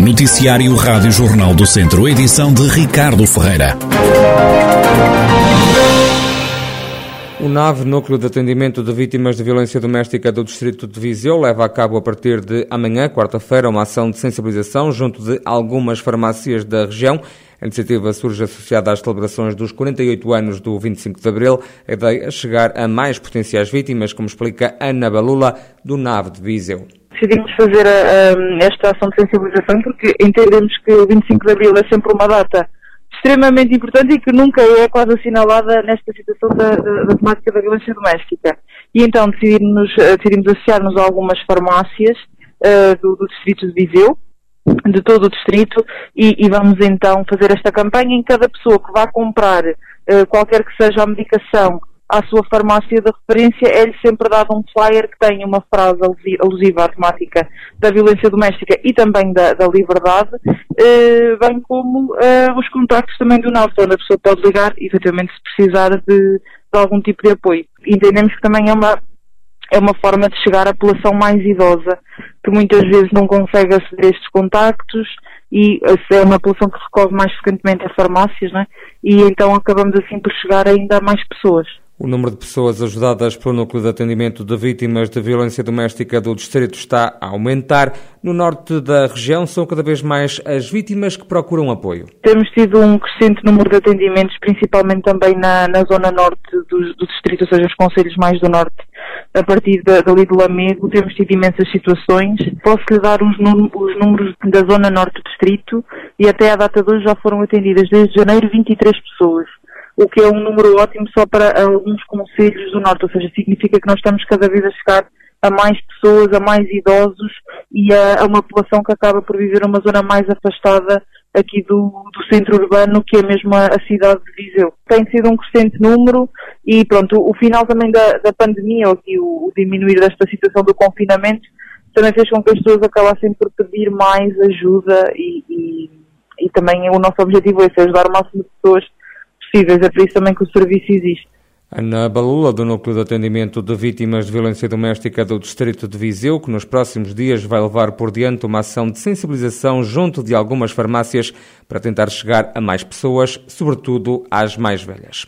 Noticiário Rádio Jornal do Centro, edição de Ricardo Ferreira. O NAV, Núcleo de Atendimento de Vítimas de Violência Doméstica do Distrito de Viseu, leva a cabo a partir de amanhã, quarta-feira, uma ação de sensibilização junto de algumas farmácias da região. A iniciativa surge associada às celebrações dos 48 anos do 25 de Abril. A ideia é chegar a mais potenciais vítimas, como explica Ana Balula, do NAV de Viseu decidimos fazer a, a, esta ação de sensibilização porque entendemos que o 25 de Abril é sempre uma data extremamente importante e que nunca é quase assinalada nesta situação da, da, da temática da violência doméstica. E então decidimos, eh, decidimos associar-nos a algumas farmácias uh, do, do, distrito de Viseu, de todo o distrito, e, e, vamos então fazer esta campanha em cada pessoa que vá comprar uh, qualquer que seja a medicação à sua farmácia de referência, é-lhe sempre dado um flyer que tem uma frase alusiva à temática da violência doméstica e também da, da liberdade, eh, bem como eh, os contactos também do NAV, onde a pessoa pode ligar, efetivamente, se precisar de, de algum tipo de apoio. Entendemos que também é uma, é uma forma de chegar à população mais idosa, que muitas vezes não consegue aceder a estes contactos, e é uma população que recorre mais frequentemente a farmácias, né? e então acabamos assim por chegar ainda a mais pessoas. O número de pessoas ajudadas pelo Núcleo de Atendimento de Vítimas de Violência Doméstica do Distrito está a aumentar. No norte da região são cada vez mais as vítimas que procuram apoio. Temos tido um crescente número de atendimentos, principalmente também na, na zona norte do, do, distrito, ou seja, os conselhos mais do norte. A partir da, dali do Lamego temos tido imensas situações. Posso lhe dar os, os números da zona norte do distrito e até à data de hoje já foram atendidas desde janeiro 23 pessoas o que é um número ótimo só para alguns conselhos do Norte, ou seja, significa que nós estamos cada vez a chegar a mais pessoas, a mais idosos e a, a uma população que acaba por viver numa zona mais afastada aqui do, do, centro urbano, que é mesmo a, a, cidade de Viseu. Tem sido um crescente número e pronto, o, o final também da, da pandemia, ou aqui o, o, diminuir desta situação do confinamento, também fez com que as pessoas acabassem por pedir mais ajuda e, e, e também o nosso objetivo é ajudar o máximo de pessoas possíveis. É por isso também que o serviço existe. Ana Balula, do Núcleo de Atendimento de Vítimas de Violência Doméstica do Distrito de Viseu, que nos próximos dias vai levar por diante uma ação de sensibilização junto de algumas farmácias para tentar chegar a mais pessoas, sobretudo às mais velhas.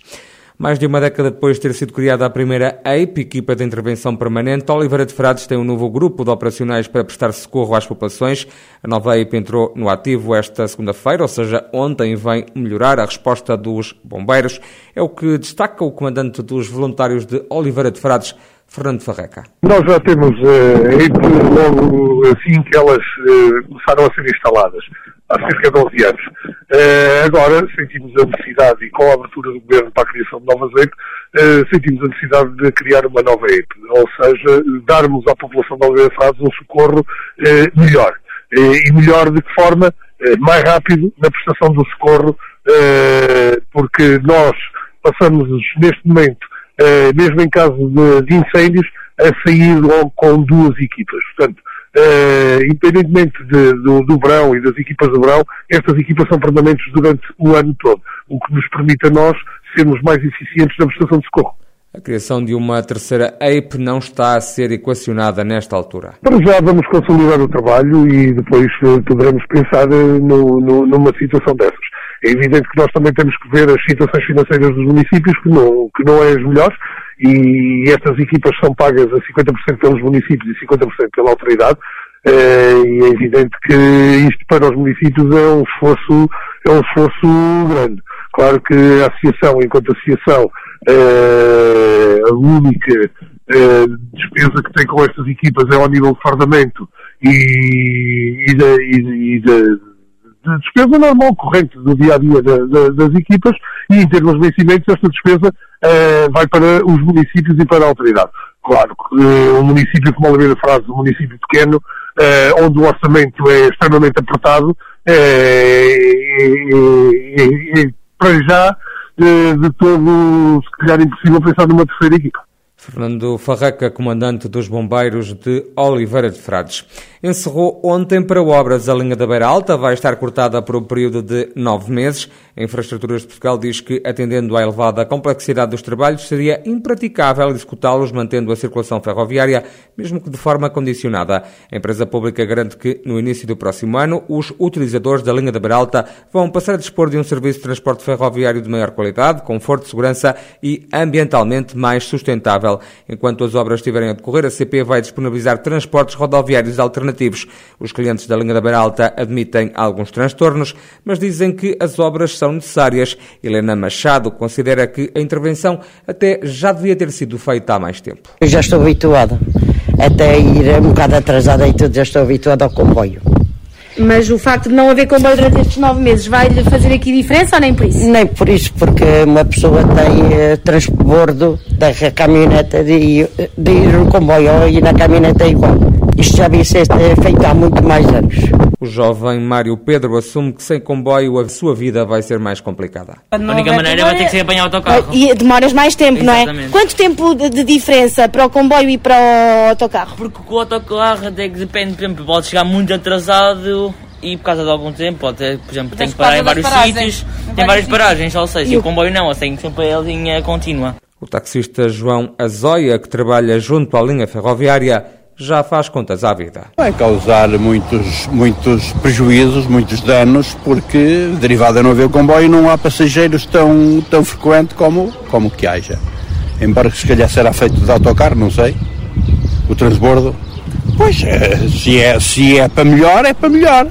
Mais de uma década depois de ter sido criada a primeira EIP, equipa de intervenção permanente, Oliveira de Frades tem um novo grupo de operacionais para prestar socorro às populações. A nova EIP entrou no ativo esta segunda-feira, ou seja, ontem vem melhorar a resposta dos bombeiros. É o que destaca o comandante dos voluntários de Oliveira de Frades, Fernando Farreca. Nós já temos uh, logo assim que elas uh, começaram a ser instaladas, há cerca de 11 anos. Uh, agora sentimos a necessidade, e com a abertura do Governo para a criação de novas EIP, uh, sentimos a necessidade de criar uma nova EIP, ou seja, darmos à população de Frades um socorro melhor. e melhor de que forma? mais rápido na prestação do socorro, porque nós passamos neste momento, mesmo em caso de, de incêndios, a sair logo com duas equipas. Portanto, Uh, independentemente de, do, do, verão e das equipas do verão, estas equipas são permanentes durante o ano todo, o que nos permite a nós sermos mais eficientes na prestação de socorro. A criação de uma terceira EIP não está a ser equacionada nesta altura. Para já vamos consolidar o trabalho e depois uh, poderemos pensar uh, no, no, numa situação dessas. É evidente que nós também temos que ver as situações financeiras dos municípios, que não, que não é as melhores, e estas equipas são pagas a 50% pelos municípios e 50% pela autoridade, eh, e é evidente que isto para os municípios é um esforço, é um esforço grande. Claro que a associação, enquanto associação, eh, a única eh, despesa que tem com estas equipas é ao nível de fardamento e, e, de, e, e de despesa normal, corrente do dia a dia das equipas, e em termos de vencimentos, esta despesa uh, vai para os municípios e para a autoridade. Claro que uh, um município como Oliveira Frades, um município pequeno, onde o orçamento é extremamente apertado, para já, de todo, se calhar, impossível pensar numa terceira equipa. Fernando Farraca, comandante dos bombeiros de Oliveira de Frades. encerrou ontem para obras. A linha da Beira Alta vai estar cortada por um período de nove meses. A Infraestruturas de Portugal diz que, atendendo à elevada complexidade dos trabalhos, seria impraticável executá-los mantendo a circulação ferroviária, mesmo que de forma condicionada. A empresa pública garante que, no início do próximo ano, os utilizadores da linha da Beira Alta vão passar a dispor de um serviço de transporte ferroviário de maior qualidade, conforto, segurança e ambientalmente mais sustentável. Enquanto as obras estiverem a decorrer, a CP vai disponibilizar transportes rodoviários alternativos. Os clientes da linha da Beira Alta admitem alguns transtornos, mas dizem que as obras são necessárias. Helena Machado considera que a intervenção até já devia ter sido feita há mais tempo. Eu já estou habituada, até ir um bocado atrasada e tudo, já estou habituada ao comboio. Mas o facto de não haver comboio durante estes nove meses vai-lhe fazer aqui diferença ou nem por isso? Nem por isso, porque uma pessoa tem uh, transbordo da caminhoneta de, de ir no comboio e na caminhoneta é igual. Isto já devia ser feito há muito mais anos. O jovem Mário Pedro assume que sem comboio a sua vida vai ser mais complicada. A única maneira vai ter que ser apanhar o autocarro. E demoras mais tempo, Exatamente. não é? Quanto tempo de, de, diferença para o comboio e para o autocarro? Porque com o autocarro até que depende, por exemplo, pode chegar muito atrasado e por causa de algum tempo, pode ter, por exemplo, tem que parar em vários sítios, tem várias paragens, ou seja, e o comboio não, assim sempre a linha contínua. O taxista João Azóia, que trabalha junto à linha ferroviária, já faz contas à vida. Vai causar muitos, muitos prejuízos, muitos danos, porque derivado de não haver comboio não há passageiros tão, tão frequente como, como que haja. Embora se calhar será feito de autocarro, não sei, o transbordo. Pois, é, se, é, se é para melhor, é para melhor.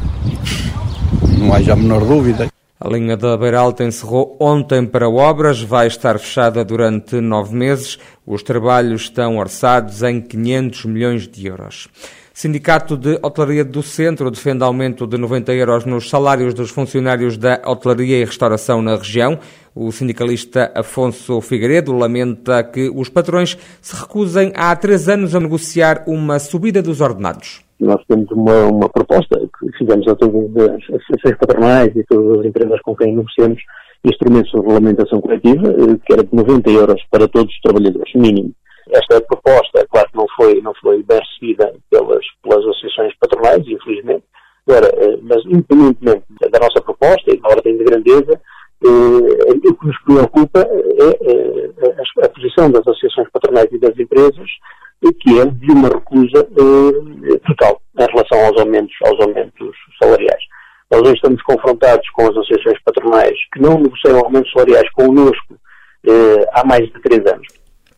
Não haja a menor dúvida. A linha da Beira Alta encerrou ontem para obras, vai estar fechada durante nove meses. Os trabalhos estão orçados em 500 milhões de euros. Sindicato de Hotelaria do Centro defende aumento de 90 euros nos salários dos funcionários da hotelaria e restauração na região. O sindicalista Afonso Figueiredo lamenta que os patrões se recusem há três anos a negociar uma subida dos ordenados. Nós temos uma, uma proposta que fizemos a todas as associações patronais e todas as empresas com quem negociamos instrumentos de regulamentação coletiva, eh, que era de 90 euros para todos os trabalhadores, mínimo. Esta proposta, claro que não foi, não foi bem recebida pelas, pelas associações patronais, infelizmente, Agora, eh, mas independentemente da nossa proposta e da ordem de grandeza, eh, o que nos preocupa é a posição das associações patronais e das empresas que é de uma recusa eh, total em relação aos aumentos, aos aumentos salariais. Nós hoje estamos confrontados com as associações patronais que não negociam aumentos salariais connosco eh, há mais de três anos.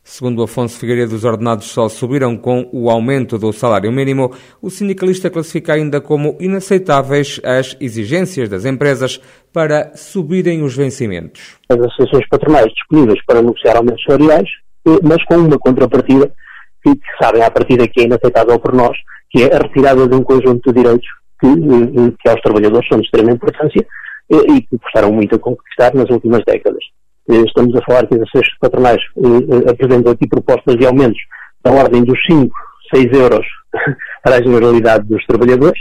Segundo Afonso Figueiredo, os ordenados só subiram com o aumento do salário mínimo. O sindicalista classifica ainda como inaceitáveis as exigências das empresas para subirem os vencimentos. As associações patronais disponíveis para negociar aumentos salariais, eh, mas com uma contrapartida que, que sabem à partida que é inaceitável por nós, que é a retirada de um conjunto de direitos que, eh, que aos trabalhadores são de extrema importância eh, e que custaram muito a conquistar nas últimas décadas. Eh, estamos a falar que as associações patronais apresentam aqui propostas de aumentos da ordem dos 5, 6 euros para a generalidade dos trabalhadores.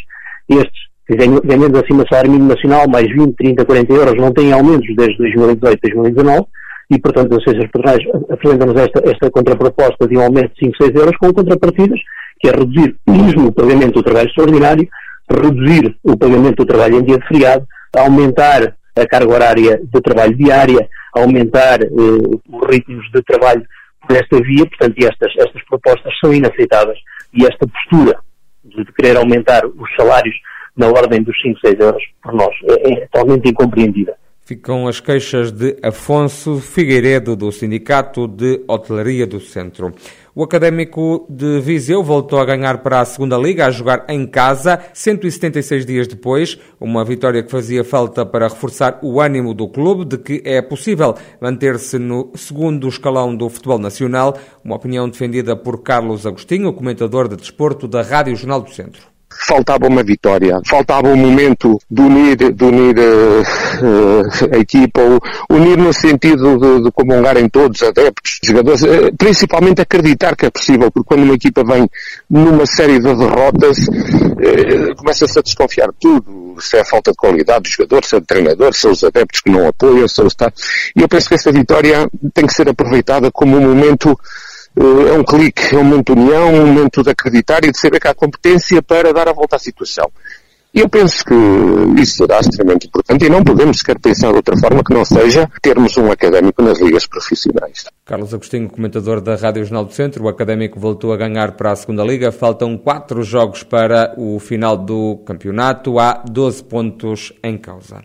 Estes, ganhando acima do salário mínimo nacional, mais 20, 30, 40 euros, não têm aumentos desde 2018, 2019 e, portanto, as associações patronais apresentam-nos esta, esta contraproposta de um aumento de 5, 6 euros com contrapartidas, que é reduzir mesmo o pagamento do trabalho extraordinário, reduzir o pagamento do trabalho em dia de feriado, aumentar a carga horária de trabalho diária, aumentar eh, os ritmos de trabalho por esta via, portanto, estas, estas propostas são inaceitáveis e esta postura de, de querer aumentar os salários na ordem dos 5, 6 euros, por nós, é, é totalmente incompreendida. Ficam as queixas de Afonso Figueiredo, do Sindicato de Hotelaria do Centro. O Académico de Viseu voltou a ganhar para a Segunda Liga, a jogar em casa, 176 dias depois. Uma vitória que fazia falta para reforçar o ânimo do clube de que é possível manter-se no segundo escalão do futebol nacional. Uma opinião defendida por Carlos Agostinho, comentador de desporto da Rádio Jornal do Centro faltava uma vitória, faltava um momento de unir, de unir uh, a equipa, unir no sentido de, de comungarem todos, adeptos, jogadores, uh, principalmente acreditar que é possível, porque quando uma equipa vem numa série de derrotas, uh, começa-se a desconfiar de tudo, se é falta de qualidade do jogador, se é do treinador, se são os adeptos que não apoiam, se é o Estado. E eu penso que essa vitória tem que ser aproveitada como um momento é um clique, é um momento de união, um momento de acreditar e de saber que há competência para dar a volta à situação. E eu penso que isso será extremamente importante e não podemos sequer pensar de outra forma que não seja termos um académico nas ligas profissionais. Carlos Agostinho, comentador da Rádio Jornal do Centro, o académico voltou a ganhar para a segunda liga. Faltam quatro jogos para o final do campeonato. Há 12 pontos em causa.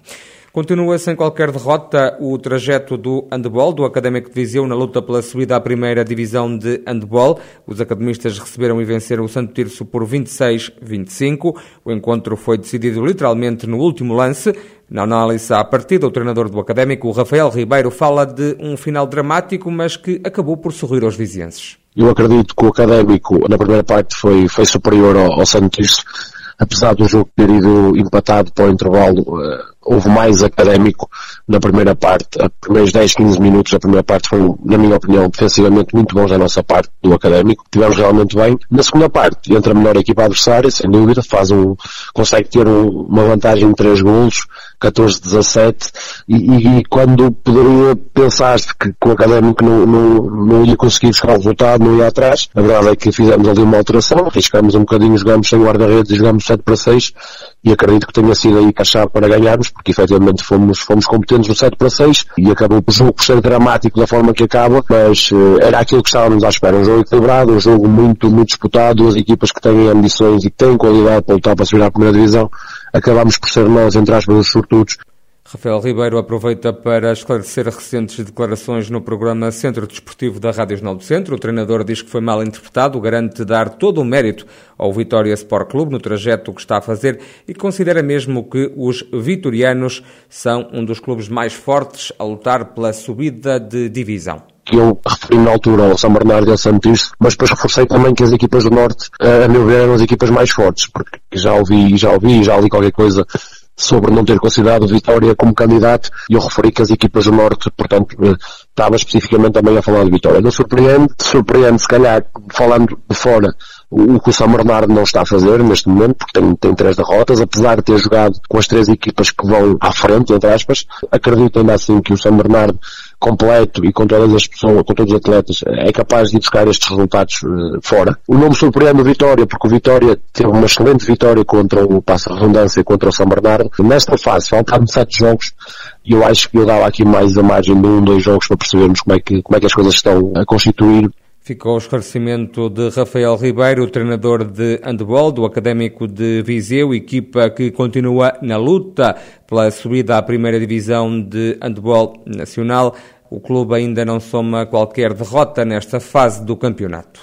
Continua sem qualquer derrota o trajeto do handball, do Académico de Viseu, na luta pela subida à primeira divisão de handball. Os academistas receberam e venceram o Santo Tirso por 26-25. O encontro foi decidido literalmente no último lance. Na análise à partida, o treinador do Académico, Rafael Ribeiro, fala de um final dramático, mas que acabou por sorrir aos vizienses. Eu acredito que o Académico, na primeira parte, foi, foi superior ao, ao Santo Tirso apesar do jogo ter ido empatado para o intervalo, uh, houve mais académico na primeira parte. Os primeiros 10, 15 minutos da primeira parte foram, na minha opinião, defensivamente muito bons da nossa parte do académico. Tivemos realmente bem. Na segunda parte, entra a melhor equipa adversária, sem dúvida, faz um, consegue ter um, uma vantagem de 3 golos, 14-17, e, e, quando poderia pensar que, que o académico não, não, não ia conseguir buscar o resultado, não ia atrás, a verdade é que fizemos ali uma alteração, arriscamos um bocadinho, jogamos sem guarda-redes e jogamos 7 para 6, e acredito que tenha sido aí a chave para ganharmos, porque efetivamente fomos, fomos competentes no 7 para 6 e acabou o jogo por ser dramático da forma que acaba, mas uh, era aquilo que estávamos à espera. Um jogo equilibrado, um jogo muito, muito disputado, duas equipas que têm ambições e que têm qualidade para lutar para subir à primeira divisão. Acabámos por ser nós, entre aspas, os sortudos Rafael Ribeiro aproveita para esclarecer recentes declarações no programa Centro Desportivo da Rádio Jornal do Centro. O treinador diz que foi mal interpretado, garante dar todo o mérito ao Vitória Sport Clube no trajeto que está a fazer e considera mesmo que os vitorianos são um dos clubes mais fortes a lutar pela subida de divisão que eu referi na altura ao São Bernardo e ao Santos, mas depois reforcei também que as equipas do Norte, a meu ver, eram as equipas mais fortes, porque já ouvi, já ouvi, já li qualquer coisa sobre não ter considerado Vitória como candidato e eu referi que as equipas do Norte, portanto, eh, estava especificamente também a falar de Vitória. Não surpreende, surpreende se calhar, falando de fora, o que o São Bernardo não está a fazer neste momento, porque tem, tem três derrotas, apesar de ter jogado com as três equipas que vão à frente, entre aspas, acredito ainda assim que o São Bernardo completo e com todas as pessoas, com todos os atletas, é capaz de buscar estes resultados uh, fora. O nome surpreende o Vitória, porque o Vitória teve uma excelente vitória contra o Passa Redundância contra o São Bernardo. Nesta fase, faltavam sete jogos, e eu acho que eu dava aqui mais a margem de um, dois jogos para percebermos como é que, como é que as coisas estão a constituir Ficou o esclarecimento de Rafael Ribeiro, treinador de handball do Académico de Viseu, equipa que continua na luta pela subida à primeira divisão de handball nacional. O clube ainda não soma qualquer derrota nesta fase do campeonato.